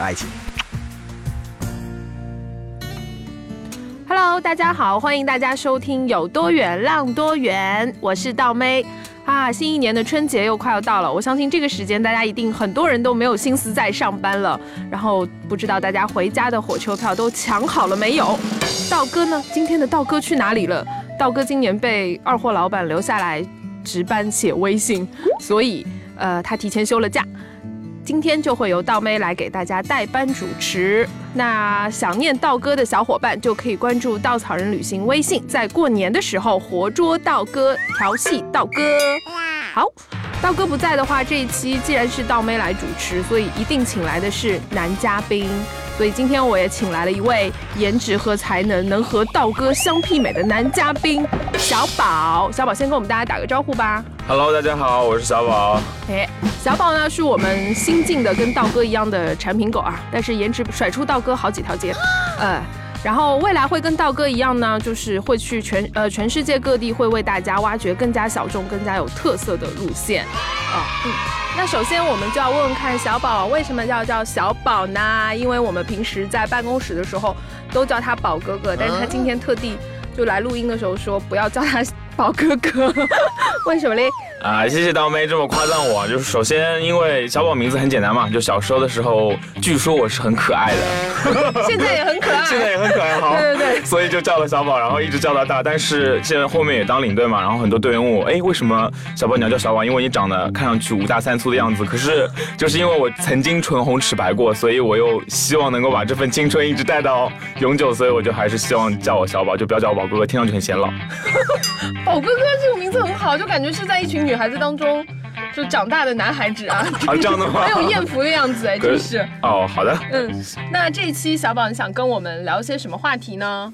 爱情。Hello，大家好，欢迎大家收听有多远浪多远，我是道妹啊。新一年的春节又快要到了，我相信这个时间大家一定很多人都没有心思在上班了，然后不知道大家回家的火车票都抢好了没有？道哥呢？今天的道哥去哪里了？道哥今年被二货老板留下来值班写微信，所以呃他提前休了假。今天就会由道妹来给大家代班主持。那想念道哥的小伙伴就可以关注稻草人旅行微信，在过年的时候活捉道哥，调戏道哥。好，道哥不在的话，这一期既然是道妹来主持，所以一定请来的是男嘉宾。所以今天我也请来了一位颜值和才能能和道哥相媲美的男嘉宾小宝。小宝先跟我们大家打个招呼吧。Hello，大家好，我是小宝。哎，小宝呢是我们新进的跟道哥一样的产品狗啊，但是颜值甩出道哥好几条街，呃，然后未来会跟道哥一样呢，就是会去全呃全世界各地会为大家挖掘更加小众、更加有特色的路线啊，嗯。那首先我们就要问问看小宝为什么要叫小宝呢？因为我们平时在办公室的时候都叫他宝哥哥，但是他今天特地就来录音的时候说不要叫他宝哥哥，为什么嘞？啊，谢谢刀妹这么夸赞我。就是首先，因为小宝名字很简单嘛，就小时候的时候，据说我是很可爱的，现在也很可爱，现在也很可爱，好，对对对，所以就叫了小宝，然后一直叫到大。但是现在后面也当领队嘛，然后很多队员问我，哎，为什么小宝你要叫小宝？因为你长得看上去五大三粗的样子。可是就是因为我曾经唇红齿白过，所以我又希望能够把这份青春一直带到永久，所以我就还是希望叫我小宝，就不要叫我宝哥哥，听上去很显老。宝哥哥这个名字很好，就感觉是在一群女孩子当中就长大的男孩子啊，啊，这样的话？很有艳福的样子哎，真是。哦，好的。嗯，那这一期小宝你想跟我们聊些什么话题呢？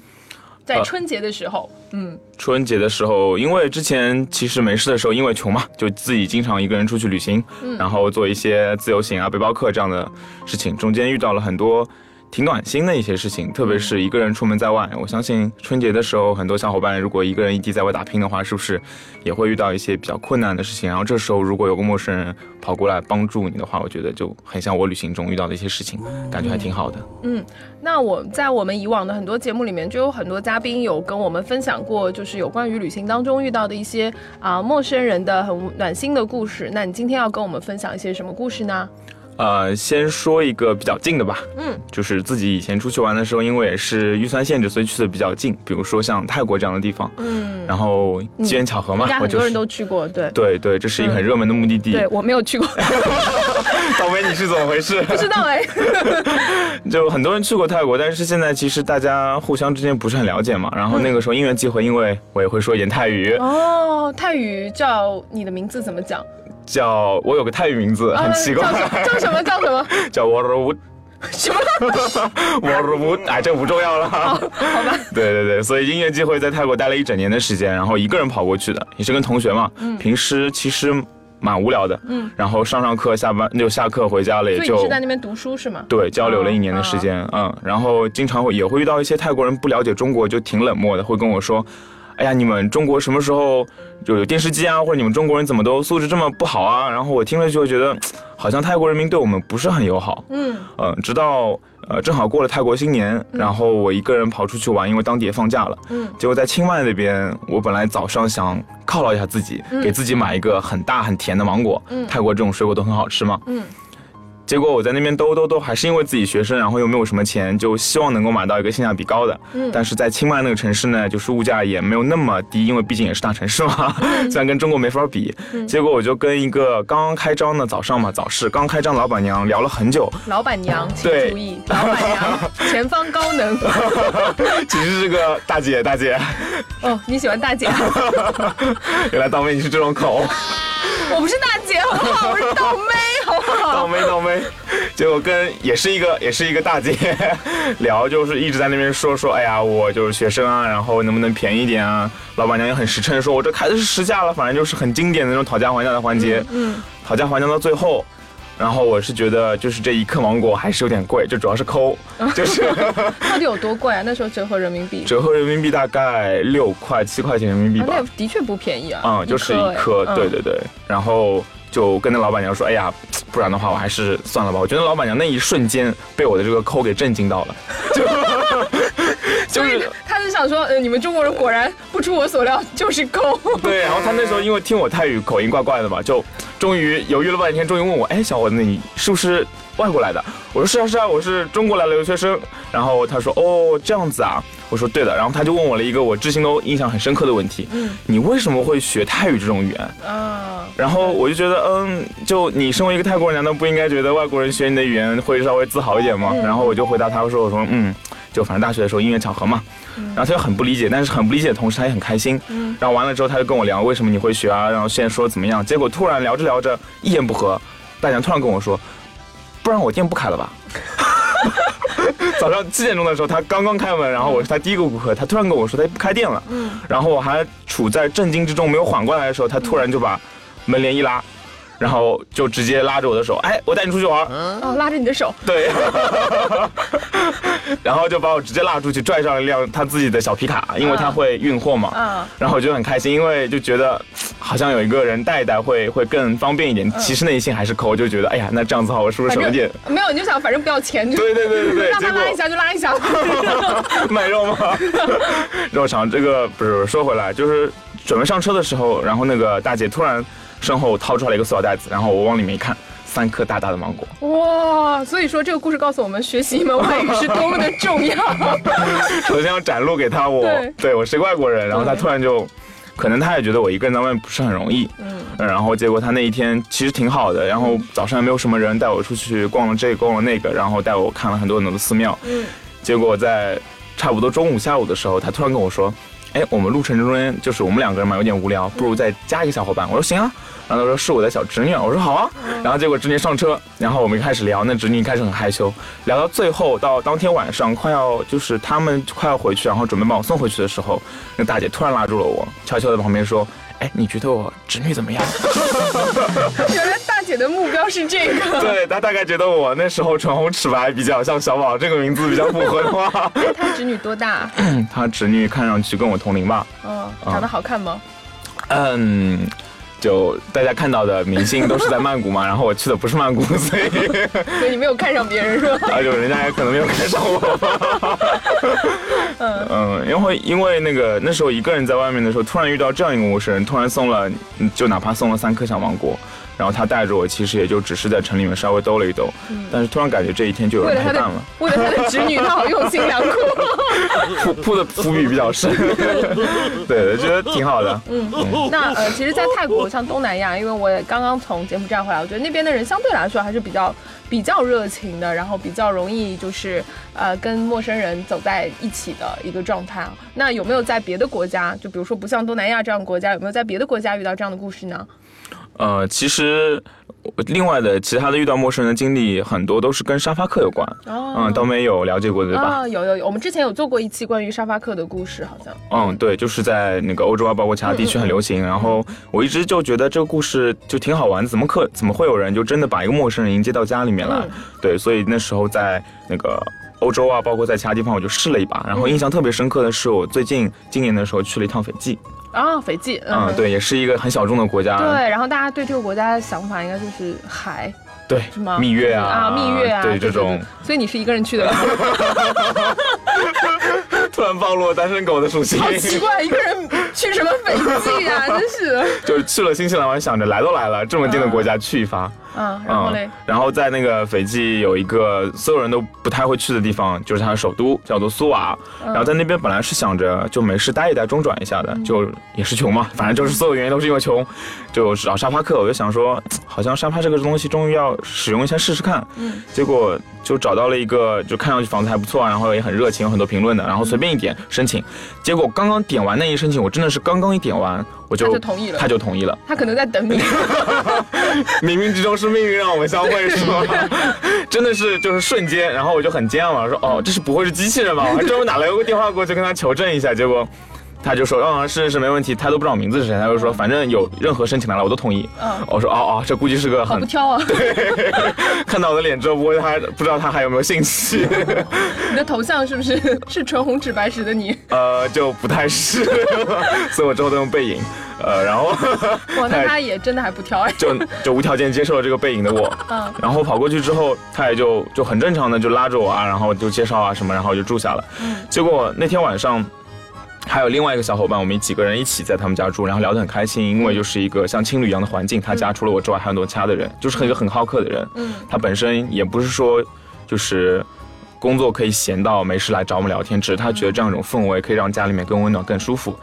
在春节的时候，嗯，春节的时候，因为之前其实没事的时候，因为穷嘛，就自己经常一个人出去旅行，然后做一些自由行啊、背包客这样的事情，中间遇到了很多。挺暖心的一些事情，特别是一个人出门在外，我相信春节的时候，很多小伙伴如果一个人异地在外打拼的话，是不是也会遇到一些比较困难的事情？然后这时候如果有个陌生人跑过来帮助你的话，我觉得就很像我旅行中遇到的一些事情，感觉还挺好的。嗯，那我在我们以往的很多节目里面，就有很多嘉宾有跟我们分享过，就是有关于旅行当中遇到的一些啊、陌生人的很暖心的故事。那你今天要跟我们分享一些什么故事呢？呃，先说一个比较近的吧，嗯，就是自己以前出去玩的时候，因为也是预算限制，所以去的比较近，比如说像泰国这样的地方，嗯，然后机缘巧合嘛，我就是很多人都去过，对。对对，这是一个很热门的目的地。对，我没有去过，倒霉你是怎么回事？不知道哎。就很多人去过泰国，但是现在其实大家互相之间不是很了解嘛。然后那个时候因缘际会，因为我也会说一点泰语，哦，泰语叫你的名字怎么讲？叫我有个泰语名字很奇怪，呃叫什么叫什么叫什么？叫 w a r w 什么 r w 哎，这不重要了。好吧。对对对，所以音乐季会在泰国待了一整年的时间，然后一个人跑过去的，也是跟同学嘛。嗯平时其实蛮无聊的，嗯，然后上上课，下班就下课回家了，也所以就你是在那边读书是吗？对交流了一年的时间，嗯，然后经常会也会遇到一些泰国人不了解中国，就挺冷漠的，会跟我说。哎呀，你们中国什么时候就有电视机啊？或者你们中国人怎么都素质这么不好啊？然后我听了就会觉得，好像泰国人民对我们不是很友好。嗯呃，直到呃正好过了泰国新年，然后我一个人跑出去玩，因为当地也放假了。嗯结果在清迈那边，我本来早上想犒劳一下自己，给自己买一个很大很甜的芒果。嗯泰国这种水果都很好吃嘛。嗯结果我在那边兜兜兜，还是因为自己学生，然后又没有什么钱，就希望能够买到一个性价比高的。嗯但是在清迈那个城市呢，就是物价也没有那么低，因为毕竟也是大城市嘛，嗯 虽然跟中国没法比。结果我就跟一个刚刚开张的早上嘛，早市刚开张老板娘聊了很久，老板娘，请注意，老板娘，前方高能。其实是个大姐，大姐，哦，你喜欢大姐啊？原来大妹你是这种口。我不是大姐，好不好？我是倒霉，好不好？倒霉倒霉，结果跟也是一个也是一个大姐聊，就是一直在那边说说，哎呀，我就是学生啊，然后能不能便宜点啊？老板娘也很实诚，说我这开的是实价了，反正就是很经典的那种讨价还价的环节。嗯，讨价还价到最后。然后我是觉得，就是这一克芒果还是有点贵，就主要是抠，就是 到底有多贵啊？那时候折合人民币，折合人民币大概六块七块钱人民币吧。那的确不便宜啊。嗯，就是一颗，对对对。然后就跟那老板娘说：“哎呀，不然的话我还是算了吧。”我觉得老板娘那一瞬间被我的这个抠给震惊到了，就 就是他是想说，呃，你们中国人果然不出我所料，就是抠。对，然后他那时候因为听我泰语口音怪怪的嘛，就。终于犹豫了半天，终于问我：“哎，小伙子，你是不是外国来的？”我说：“是啊，是啊，我是中国来的留学生。”然后他说：“哦，这样子啊。”我说：“对的。”然后他就问我了一个我至今都印象很深刻的问题：“嗯，你为什么会学泰语这种语言？”嗯，然后我就觉得，嗯，就你身为一个泰国人，难道不应该觉得外国人学你的语言会稍微自豪一点吗？然后我就回答他说：“我说，嗯。”就反正大学的时候因缘巧合嘛，然后他就很不理解，但是很不理解的同时他也很开心。然后完了之后他就跟我聊为什么你会学啊，然后现在说怎么样，结果突然聊着聊着一言不合，大娘突然跟我说，不然我店不开了吧。早上七点钟的时候他刚刚开门，然后我是他第一个顾客，他突然跟我说他不开店了。然后我还处在震惊之中没有缓过来的时候，他突然就把门帘一拉。然后就直接拉着我的手，哎，我带你出去玩。哦，拉着你的手。对。然后就把我直接拉出去，拽上一辆他自己的小皮卡，因为他会运货嘛。嗯。然后我就很开心，因为就觉得好像有一个人带一带会会更方便一点。其实内心还是抠，就觉得哎呀，那这样子的话，我是不是省点？没有，你就想反正不要钱。对对对对 对。让他拉一下就拉一下。卖肉吗？肉肠这个不是说回来，就是准备上车的时候，然后那个大姐突然。身后掏出来一个塑料袋子，然后我往里面一看，三颗大大的芒果。哇！所以说这个故事告诉我们，学习一门外语是多么的重要。首先要展露给他，我对我是外国人，然后他突然就，可能他也觉得我一个人在外面不是很容易。嗯。然后结果他那一天其实挺好的，然后早上也没有什么人，带我出去逛了这个逛了那个，然后带我看了很多很多的寺庙。嗯。结果在差不多中午下午的时候，他突然跟我说。哎，我们路程中间就是我们两个人嘛，有点无聊，不如再加一个小伙伴。我说行啊，然后他说是我的小侄女，我说好啊。然后结果侄女上车，然后我们开始聊，那侄女开始很害羞，聊到最后到当天晚上快要就是他们快要回去，然后准备把我送回去的时候，那大姐突然拉住了我，悄悄在旁边说。哎，你觉得我侄女怎么样？原来大姐的目标是这个。对，她大概觉得我那时候唇红齿白，比较像小宝这个名字比较符合的话。她侄女多大？她侄女看上去跟我同龄吧。嗯，长得好看吗？嗯。就大家看到的明星都是在曼谷嘛，然后我去的不是曼谷，所以所以你没有看上别人是吧？啊，就人家也可能没有看上我。嗯嗯，因为因为那个那时候一个人在外面的时候，突然遇到这样一个陌生人，突然送了，就哪怕送了三颗小芒果。然后他带着我，其实也就只是在城里面稍微兜了一兜，但是突然感觉这一天就有人陪伴了。为了他的侄女，他好用心良苦，铺铺的伏笔比较深。对，我觉得挺好的。嗯，那呃，其实，在泰国像东南亚，因为我也刚刚从柬埔寨回来，我觉得那边的人相对来说还是比较比较热情的，然后比较容易就是呃跟陌生人走在一起的一个状态啊。那有没有在别的国家，就比如说不像东南亚这样的国家，有没有在别的国家遇到这样的故事呢？呃，其实另外的其他的遇到陌生人的经历很多都是跟沙发客有关，嗯，都没有了解过对吧？啊，有有有，我们之前有做过一期关于沙发客的故事，好像。嗯，对，就是在那个欧洲啊，包括其他地区很流行。然后我一直就觉得这个故事就挺好玩，怎么可怎么会有人就真的把一个陌生人迎接到家里面来？对，所以那时候在那个欧洲啊，包括在其他地方，我就试了一把。然后印象特别深刻的是，我最近今年的时候去了一趟斐济。啊，斐济，嗯，对，也是一个很小众的国家。对，然后大家对这个国家的想法应该就是海，对，是吗？蜜月啊，啊，蜜月啊，对这种。所以你是一个人去的。突然暴露了单身狗的属性。好奇怪，一个人去什么斐济啊？真是。就是去了新西兰，我还想着来都来了，这么近的国家去一发。嗯，然后嘞，然后在那个斐济有一个所有人都不太会去的地方，就是它的首都叫做苏瓦。然后在那边本来是想着就没事待一待，中转一下的，就也是穷嘛，反正就是所有原因都是因为穷，就找沙发客。我就想说，好像沙发这个东西终于要使用一下试试看。嗯，结果就找到了一个，就看上去房子还不错，然后也很热情，有很多评论的，然后随便一点申请。结果刚刚点完那一申请，我真的是刚刚一点完，我就他就同意了他就同意了。他可能在等你。冥冥之中是命运让我们相会，是吗？真的是就是瞬间，然后我就很惊讶嘛，说哦，这是不会是机器人吧？我还专门打了个电话过去跟他求证一下，结果。他就说，嗯，是是没问题，他都不知道我名字是谁，他就说，反正有任何申请来了，我都同意。嗯我说，哦哦，这估计是个很不挑啊！对 看到我的脸之后，不会他不知道他还有没有兴趣，你的头像是不是是唇红齿白时的你？呃，就不太是，所以我之后都用背影，呃，然后哇，那他也真的还不挑哎。就就无条件接受了这个背影的我，嗯然后跑过去之后，他也就就很正常的就拉着我啊，然后就介绍啊什么，然后就住下了。结果那天晚上。还有另外一个小伙伴，我们几个人一起在他们家住，然后聊得很开心，因为就是一个像青旅一样的环境。他家除了我之外还有很多其他的人，就是一个很好客的人。嗯他本身也不是说就是工作可以闲到没事来找我们聊天，只是他觉得这样一种氛围可以让家里面更温暖、更舒服。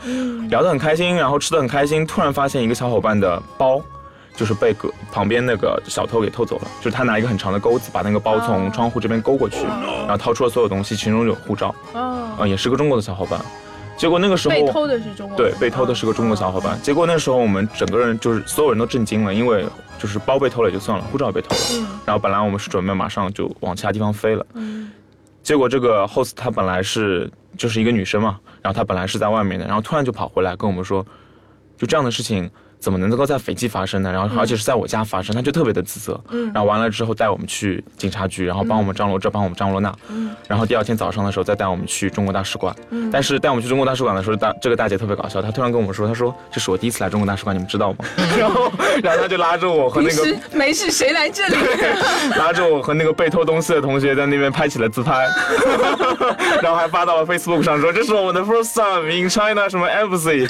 聊得很开心，然后吃得很开心，突然发现一个小伙伴的包。就是被隔旁边那个小偷给偷走了，就是他拿一个很长的钩子把那个包从窗户这边勾过去，然后掏出了所有东西，其中有护照，也是个中国的小伙伴。结果那个时候被偷的是中国。对，被偷的是个中国小伙伴。结果那时候我们整个人就是所有人都震惊了，因为就是包被偷了也就算了，护照也被偷了。嗯然后本来我们是准备马上就往其他地方飞了，嗯结果这个 host 她本来是就是一个女生嘛，然后她本来是在外面的，然后突然就跑回来跟我们说，就这样的事情。怎么能够在斐济发生呢？然后而且是在我家发生，他就特别的自责。嗯然后完了之后带我们去警察局，然后帮我们张罗这，帮我们张罗那。嗯然后第二天早上的时候再带我们去中国大使馆。嗯但是带我们去中国大使馆的时候，大这个大姐特别搞笑，她突然跟我们说，她说这是我第一次来中国大使馆，你们知道吗？然后然后她就拉着我和那个没事谁来这里？拉着我和那个被偷东西的同学在那边拍起了自拍，然后还发到了 Facebook 上说这是我们的 first time in China 什么 embassy。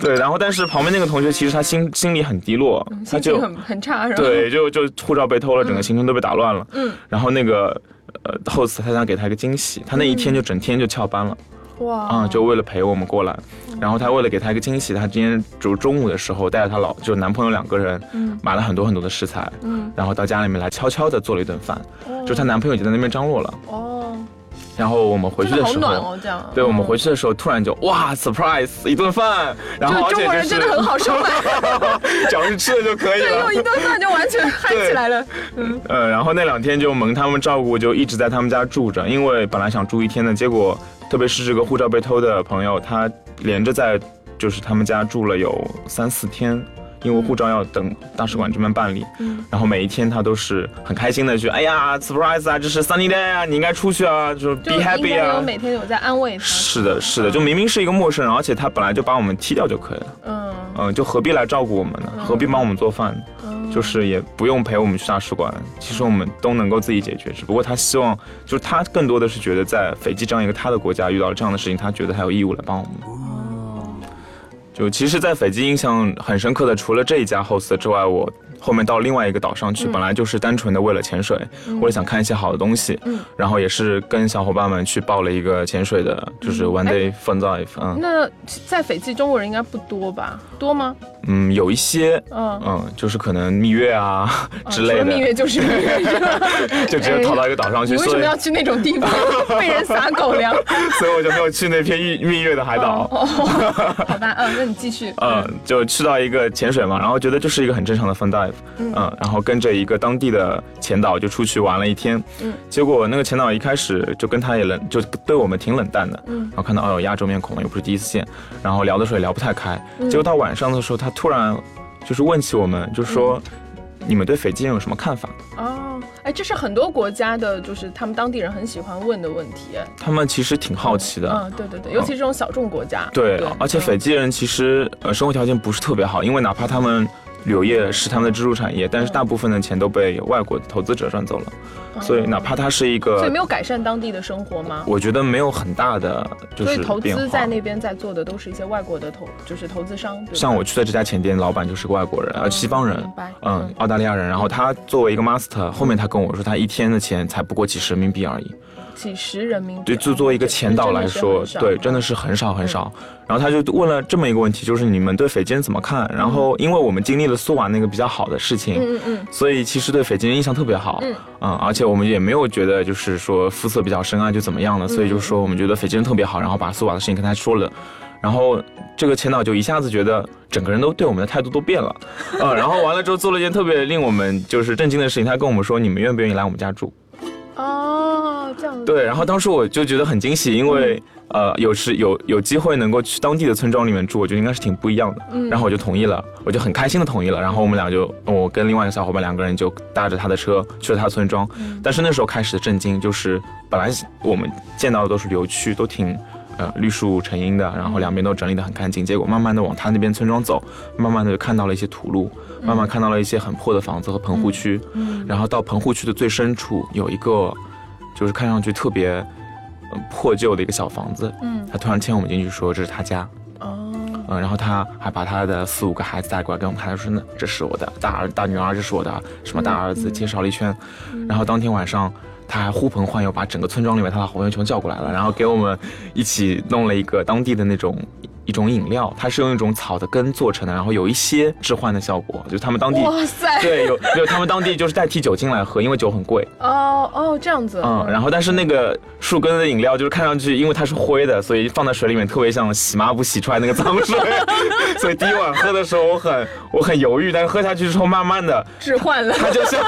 对，然后但是旁边那个同学其实他心心里很低落，他就很很差，是吧？对，就就护照被偷了，整个行程都被打乱了。嗯，然后那个呃 host 他想给他一个惊喜，他那一天就整天就翘班了。哇。啊、就为了陪我们过来，然后他为了给他一个惊喜，他今天就中午的时候带着他老就男朋友两个人，嗯。买了很多很多的食材，嗯。然后到家里面来悄悄的做了一顿饭，就她男朋友已经在那边张罗了，哦，然后我们回去的的时候，好暖哦，这样。对我们回去，的时候突然就哇 surprise 一顿饭，然后中国人真的很好收买，只要 是吃的就可以对，了用。一顿饭就完全嗨起来了。嗯呃，然后那两天就蒙他们照顾，就一直在他们家住着，因为本来想住一天的，结果特别是这个护照被偷的朋友，他连着在就是他们家住了有三四天。因为护照要等大使馆这边办理，嗯然后每一天他都是很开心的去，哎呀，surprise 啊，这是 sunny day 啊，你应该出去啊，就是 be happy 啊。每天有在安慰他。是的，是的，就明明是一个陌生人，而且他本来就把我们踢掉就可以了，嗯嗯，就何必来照顾我们呢？何必帮我们做饭？嗯，就是也不用陪我们去大使馆，其实我们都能够自己解决。只不过他希望，就是他更多的是觉得在斐济这样一个他的国家遇到了这样的事情，他觉得他有义务来帮我们。就其实，在斐济印象很深刻的，除了这一家 host 之外，我后面到另外一个岛上去，本来就是单纯的为了潜水，为了想看一些好的东西，嗯然后也是跟小伙伴们去报了一个潜水的，就是 one day fun dive，嗯那在斐济中国人应该不多吧？多吗？嗯，有一些。嗯，嗯，就是可能蜜月啊 之类的，蜜月就是蜜月，就直接逃到一个岛上去，你为什么要去那种地方 被人撒狗粮？所以我就没有去那片蜜蜜月的海岛。哦，好吧，嗯，那你继续。嗯，就去到一个潜水嘛，然后觉得就是一个很正常的 fun dive，嗯。嗯，然后跟着一个当地的前导就出去玩了一天，嗯，结果那个前导一开始就跟他也冷，就对我们挺冷淡的，嗯。然后看到哦有亚洲面孔，又不是第一次见，然后聊的时候也聊不太开，嗯。结果到晚上的时候，他突然就是问起我们，就说、嗯。你们对斐济人有什么看法？哦，哎，这是很多国家的，就是他们当地人很喜欢问的问题。哎他们其实挺好奇的，嗯，对对对，尤其这种小众国家。对，而且嗯斐济人其实呃生活条件不是特别好，因为哪怕他们旅游业是他们的支柱产业，但是大部分的钱都被外国的投资者赚走了，所以哪怕它是一个嗯所以没，有改善当地的生活吗？我觉得没有很大的就所以投。资在那边在做的都是一些外国的投，就是投资商。像我去的这家前店，老板就是个外国人，呃，西方人，嗯嗯，澳大利亚人。然后他作为一个 master，后面他跟我说，他一天的钱才不过几十人民币而已。几十人民币。对，就作为一个前导来说，对，真的是是很少很少。然后他就问了这么一个问题，就是你们对斐济人怎么看？然后因为我们经历了苏瓦那个比较好的事情，嗯嗯嗯，所以其实对斐济人印象特别好。嗯嗯，而且我们也没有觉得就是说肤色比较深啊就怎么样了，所以就说我们觉得斐济人特别好，然后把苏瓦的事情跟他说了。然后这个前导就一下子觉得整个人都对我们的态度都变了，呃，然后完了之后做了一件特别令我们就是震惊的事情，他跟我们说你们愿不愿意来我们家住？哦，这对，然后当时我就觉得很惊喜，因为、呃有时有有机会能够去当地的村庄里面住，我觉得应该是挺不一样的。嗯然后我就同意了，我就很开心的同意了。然后我们俩就我跟另外一个小伙伴两个人就搭着他的车去了他的村庄。但是那时候开始的震惊就是，本来我们见到的都是流区，都挺。呃，绿树成荫的，然后两边都整理得很干净。结果慢慢的往他那边村庄走，慢慢的就看到了一些土路，慢慢看到了一些很破的房子和棚户区。然后到棚户区的最深处有一个，就是看上去特别、嗯破旧的一个小房子。嗯，他突然牵我们进去说这是他家。哦，嗯，然后他还把他的四五个孩子带过来给我们看，他说那这是我的大儿大女儿，这是我的什么大儿子，介绍了一圈。然后当天晚上他还呼朋唤友，把整个村庄里面他的好朋友全叫过来了，然后给我们一起弄了一个当地的那种。一种饮料，它是用一种草的根做成的，然后有一些置换的效果，就是他们当地哇塞，对有有他们当地就是代替酒精来喝，因为酒很贵。哦哦，这样子。嗯，然后但是那个树根的饮料就是看上去，因为它是灰的，所以放在水里面特别像洗抹布洗出来那个脏水，所以第一碗喝的时候我很我很犹豫，但是喝下去之后，慢慢的置换了。它就像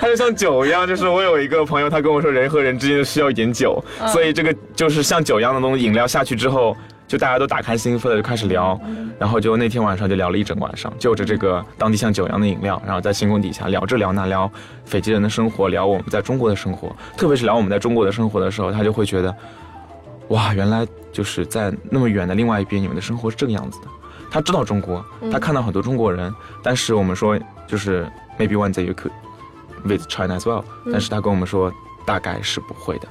它就像酒一样，就是我有一个朋友，他跟我说人和人之间需要一点酒，所以这个就是像酒一样的东西，饮料下去之后。就大家都打开心扉的就开始聊，然后就那天晚上就聊了一整晚上，就着这个当地像酒一样的饮料，然后在星空底下聊这聊那聊斐济人的生活，聊我们在中国的生活，特别是聊我们在中国的生活的时候，他就会觉得，哇，原来就是在那么远的另外一边，你们的生活是这个样子的。他知道中国，他看到很多中国人，但是我们说就是 maybe one day you could with China as well，、但是他跟我们说大概是不会的，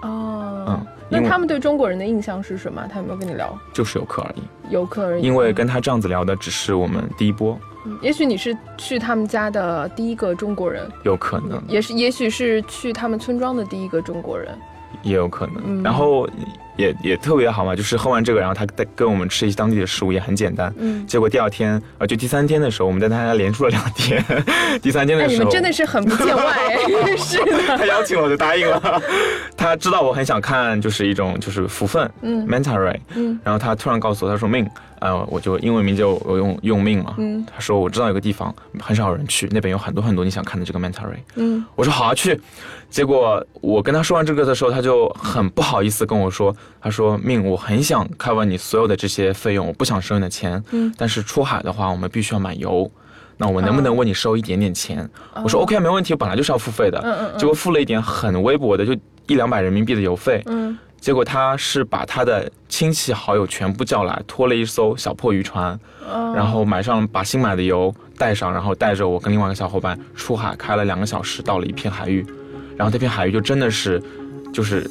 哦，嗯，那他们对中国人的印象是什么？他有没有跟你聊就是游客而已。游客而已？因为跟他这样子聊的只是我们第一波，嗯也许你是去他们家的第一个中国人，有可能，也是，也许是去他们村庄的第一个中国人。也有可能。嗯然后也也特别好嘛，就是喝完这个，然后他带跟我们吃一些当地的食物，也很简单。嗯，结果第二天，呃，就第三天的时候，我们在他家连住了两天。第三天哎，的时候，你们真的是很不见外 哎，是的，他邀请了，我就答应了。他知道我很想看，就是一种就是福分，嗯 manta ray，嗯然后他突然告诉我，他说命，呃，我就英文名就我用用命嘛，嗯他说我知道有个地方很少有人去，那边有很多很多你想看的这个 manta ray，嗯我说好啊去，结果我跟他说完这个的时候，他就很不好意思跟我说，他说命，我很想 cover 你所有的这些费用，我不想收你的钱，嗯但是出海的话，我们必须要买油。那我能不能为你收一点点钱？我说哦 OK，没问题，我本来就是要付费的。嗯嗯嗯结果付了一点很微薄的，就一两百人民币的邮费。嗯结果他是把他的亲戚好友全部叫来，拖了一艘小破渔船，哦。然后买上把新买的油带上，然后带着我跟另外一个小伙伴出海，开了两个小时，到了一片海域，然后那片海域就真的是，就是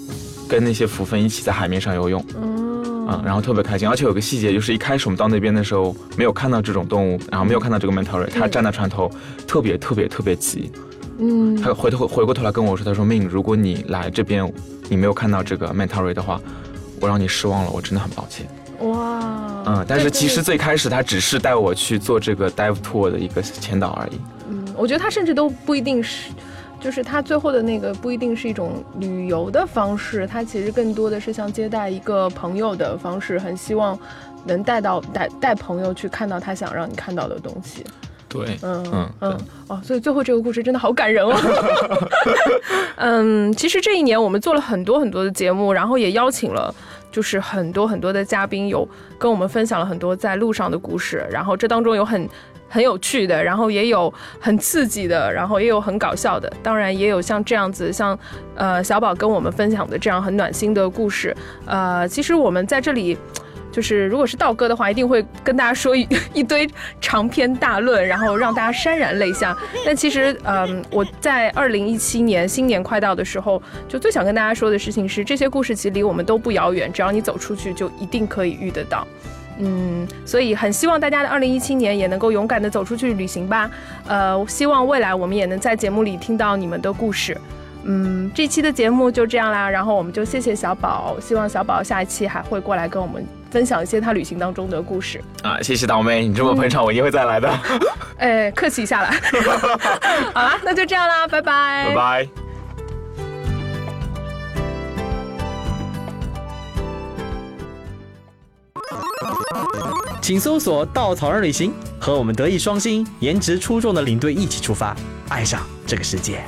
跟那些浮分一起在海面上游泳，嗯嗯，然后特别开心。而且有个细节，就是一开始我们到那边的时候没有看到这种动物，然后没有看到这个 manta ray，他站在船头，特别特别特别急，嗯他回头回过头来跟我说，他说命，如果你来这边你没有看到这个 manta ray 的话，我让你失望了，我真的很抱歉。哇，嗯，但是其实最开始他只是带我去做这个 dive tour 的一个前导而已。嗯，我觉得他甚至都不一定是，就是他最后的那个不一定是一种旅游的方式，他其实更多的是像接待一个朋友的方式，很希望能带到带带朋友去看到他想让你看到的东西。对，嗯嗯嗯哦，所以最后这个故事真的好感人哦。嗯，其实这一年我们做了很多很多的节目，然后也邀请了就是很多很多的嘉宾，有跟我们分享了很多在路上的故事，然后这当中有很。很有趣的，然后也有很刺激的，然后也有很搞笑的，当然也有像这样子，像呃小宝跟我们分享的这样很暖心的故事。呃，其实我们在这里。就是如果是道哥的话，一定会跟大家说一 一堆长篇大论，然后让大家潸然泪下。但其实，嗯，我在二零一七年新年快到的时候，就最想跟大家说的事情是，这些故事其实离我们都不遥远，只要你走出去，就一定可以遇得到。嗯，所以很希望大家的二零一七年也能够勇敢的走出去旅行吧。呃，希望未来我们也能在节目里听到你们的故事。嗯，这期的节目就这样啦，然后我们就谢谢小宝，希望小宝下一期还会过来跟我们分享一些他旅行当中的故事。啊，谢谢倒妹，你这么捧场，我一定会再来的。哎，客气一下啦。好啦，那就这样啦，拜拜，拜拜。请搜索“稻草人旅行”，和我们德艺双馨、颜值出众的领队一起出发，爱上这个世界。